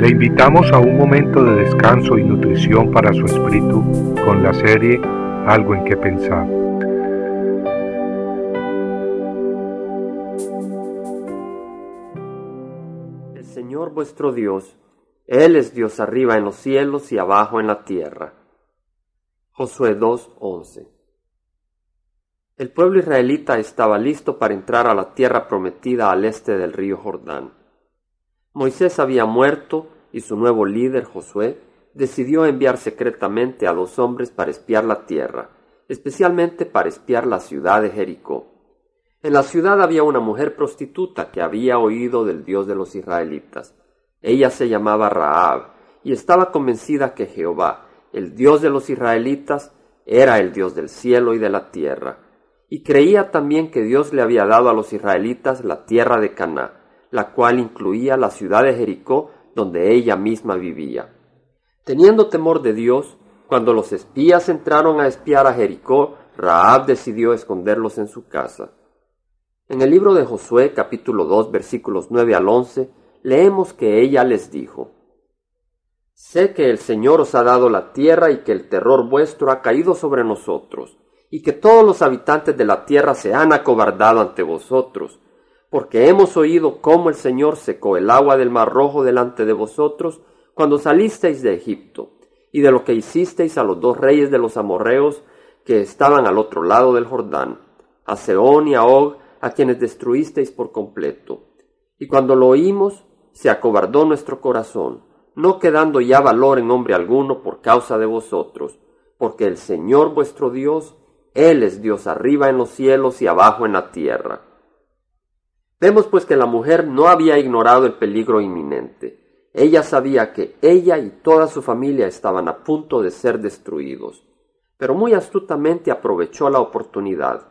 Le invitamos a un momento de descanso y nutrición para su espíritu con la serie Algo en que pensar. El Señor vuestro Dios, Él es Dios arriba en los cielos y abajo en la tierra. Josué 2:11 El pueblo israelita estaba listo para entrar a la tierra prometida al este del río Jordán. Moisés había muerto y su nuevo líder, Josué, decidió enviar secretamente a dos hombres para espiar la tierra, especialmente para espiar la ciudad de Jericó. En la ciudad había una mujer prostituta que había oído del Dios de los israelitas. Ella se llamaba Raab y estaba convencida que Jehová, el Dios de los israelitas, era el Dios del cielo y de la tierra, y creía también que Dios le había dado a los israelitas la tierra de Caná, la cual incluía la ciudad de Jericó, donde ella misma vivía. Teniendo temor de Dios, cuando los espías entraron a espiar a Jericó, Raab decidió esconderlos en su casa. En el libro de Josué capítulo 2 versículos 9 al 11, leemos que ella les dijo, Sé que el Señor os ha dado la tierra y que el terror vuestro ha caído sobre nosotros, y que todos los habitantes de la tierra se han acobardado ante vosotros, porque hemos oído cómo el Señor secó el agua del mar rojo delante de vosotros cuando salisteis de Egipto, y de lo que hicisteis a los dos reyes de los amorreos que estaban al otro lado del Jordán, a Seón y a Og, a quienes destruisteis por completo. Y cuando lo oímos, se acobardó nuestro corazón, no quedando ya valor en hombre alguno por causa de vosotros, porque el Señor vuestro Dios, Él es Dios arriba en los cielos y abajo en la tierra Vemos pues que la mujer no había ignorado el peligro inminente. Ella sabía que ella y toda su familia estaban a punto de ser destruidos, pero muy astutamente aprovechó la oportunidad.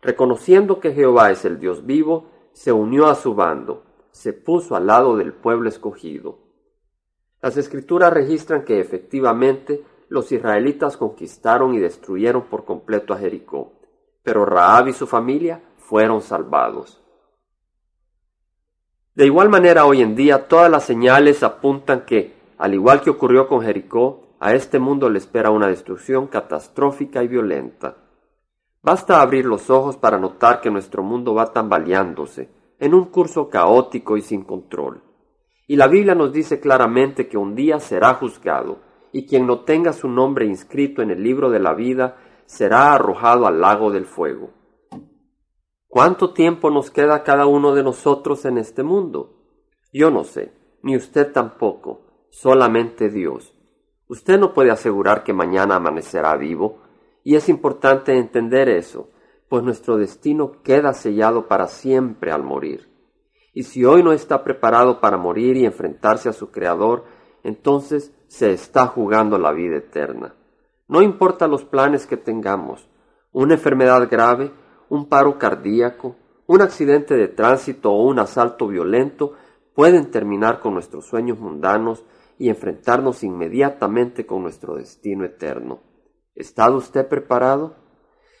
Reconociendo que Jehová es el Dios vivo, se unió a su bando, se puso al lado del pueblo escogido. Las escrituras registran que efectivamente los israelitas conquistaron y destruyeron por completo a Jericó, pero Raab y su familia fueron salvados. De igual manera, hoy en día todas las señales apuntan que, al igual que ocurrió con Jericó, a este mundo le espera una destrucción catastrófica y violenta. Basta abrir los ojos para notar que nuestro mundo va tambaleándose, en un curso caótico y sin control. Y la Biblia nos dice claramente que un día será juzgado, y quien no tenga su nombre inscrito en el libro de la vida será arrojado al lago del fuego. ¿Cuánto tiempo nos queda cada uno de nosotros en este mundo? Yo no sé, ni usted tampoco, solamente Dios. Usted no puede asegurar que mañana amanecerá vivo, y es importante entender eso, pues nuestro destino queda sellado para siempre al morir. Y si hoy no está preparado para morir y enfrentarse a su Creador, entonces se está jugando la vida eterna. No importa los planes que tengamos, una enfermedad grave, un paro cardíaco, un accidente de tránsito o un asalto violento pueden terminar con nuestros sueños mundanos y enfrentarnos inmediatamente con nuestro destino eterno. ¿Está usted preparado?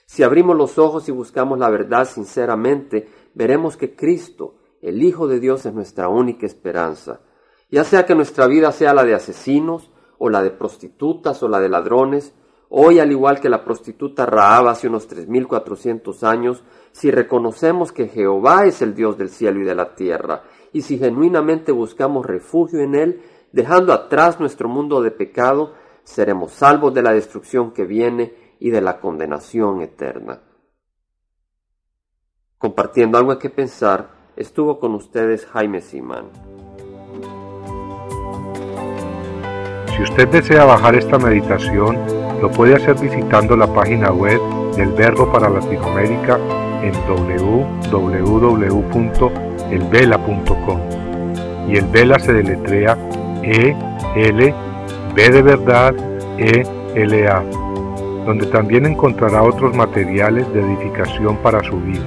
Si abrimos los ojos y buscamos la verdad sinceramente, veremos que Cristo, el Hijo de Dios, es nuestra única esperanza. Ya sea que nuestra vida sea la de asesinos, o la de prostitutas, o la de ladrones, Hoy, al igual que la prostituta Raab hace unos 3.400 años, si reconocemos que Jehová es el Dios del cielo y de la tierra, y si genuinamente buscamos refugio en Él, dejando atrás nuestro mundo de pecado, seremos salvos de la destrucción que viene y de la condenación eterna. Compartiendo algo que pensar, estuvo con ustedes Jaime Simán. Si usted desea bajar esta meditación, lo puede hacer visitando la página web del Verbo para Latinoamérica en www.elvela.com. Y el Vela se deletrea E L B de verdad E L A, donde también encontrará otros materiales de edificación para su vida.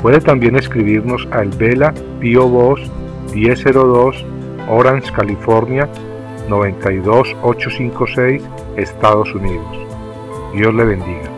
Puede también escribirnos a El Vela Pio Box 1002 Orange, California 92856, Estados Unidos. Dios le bendiga.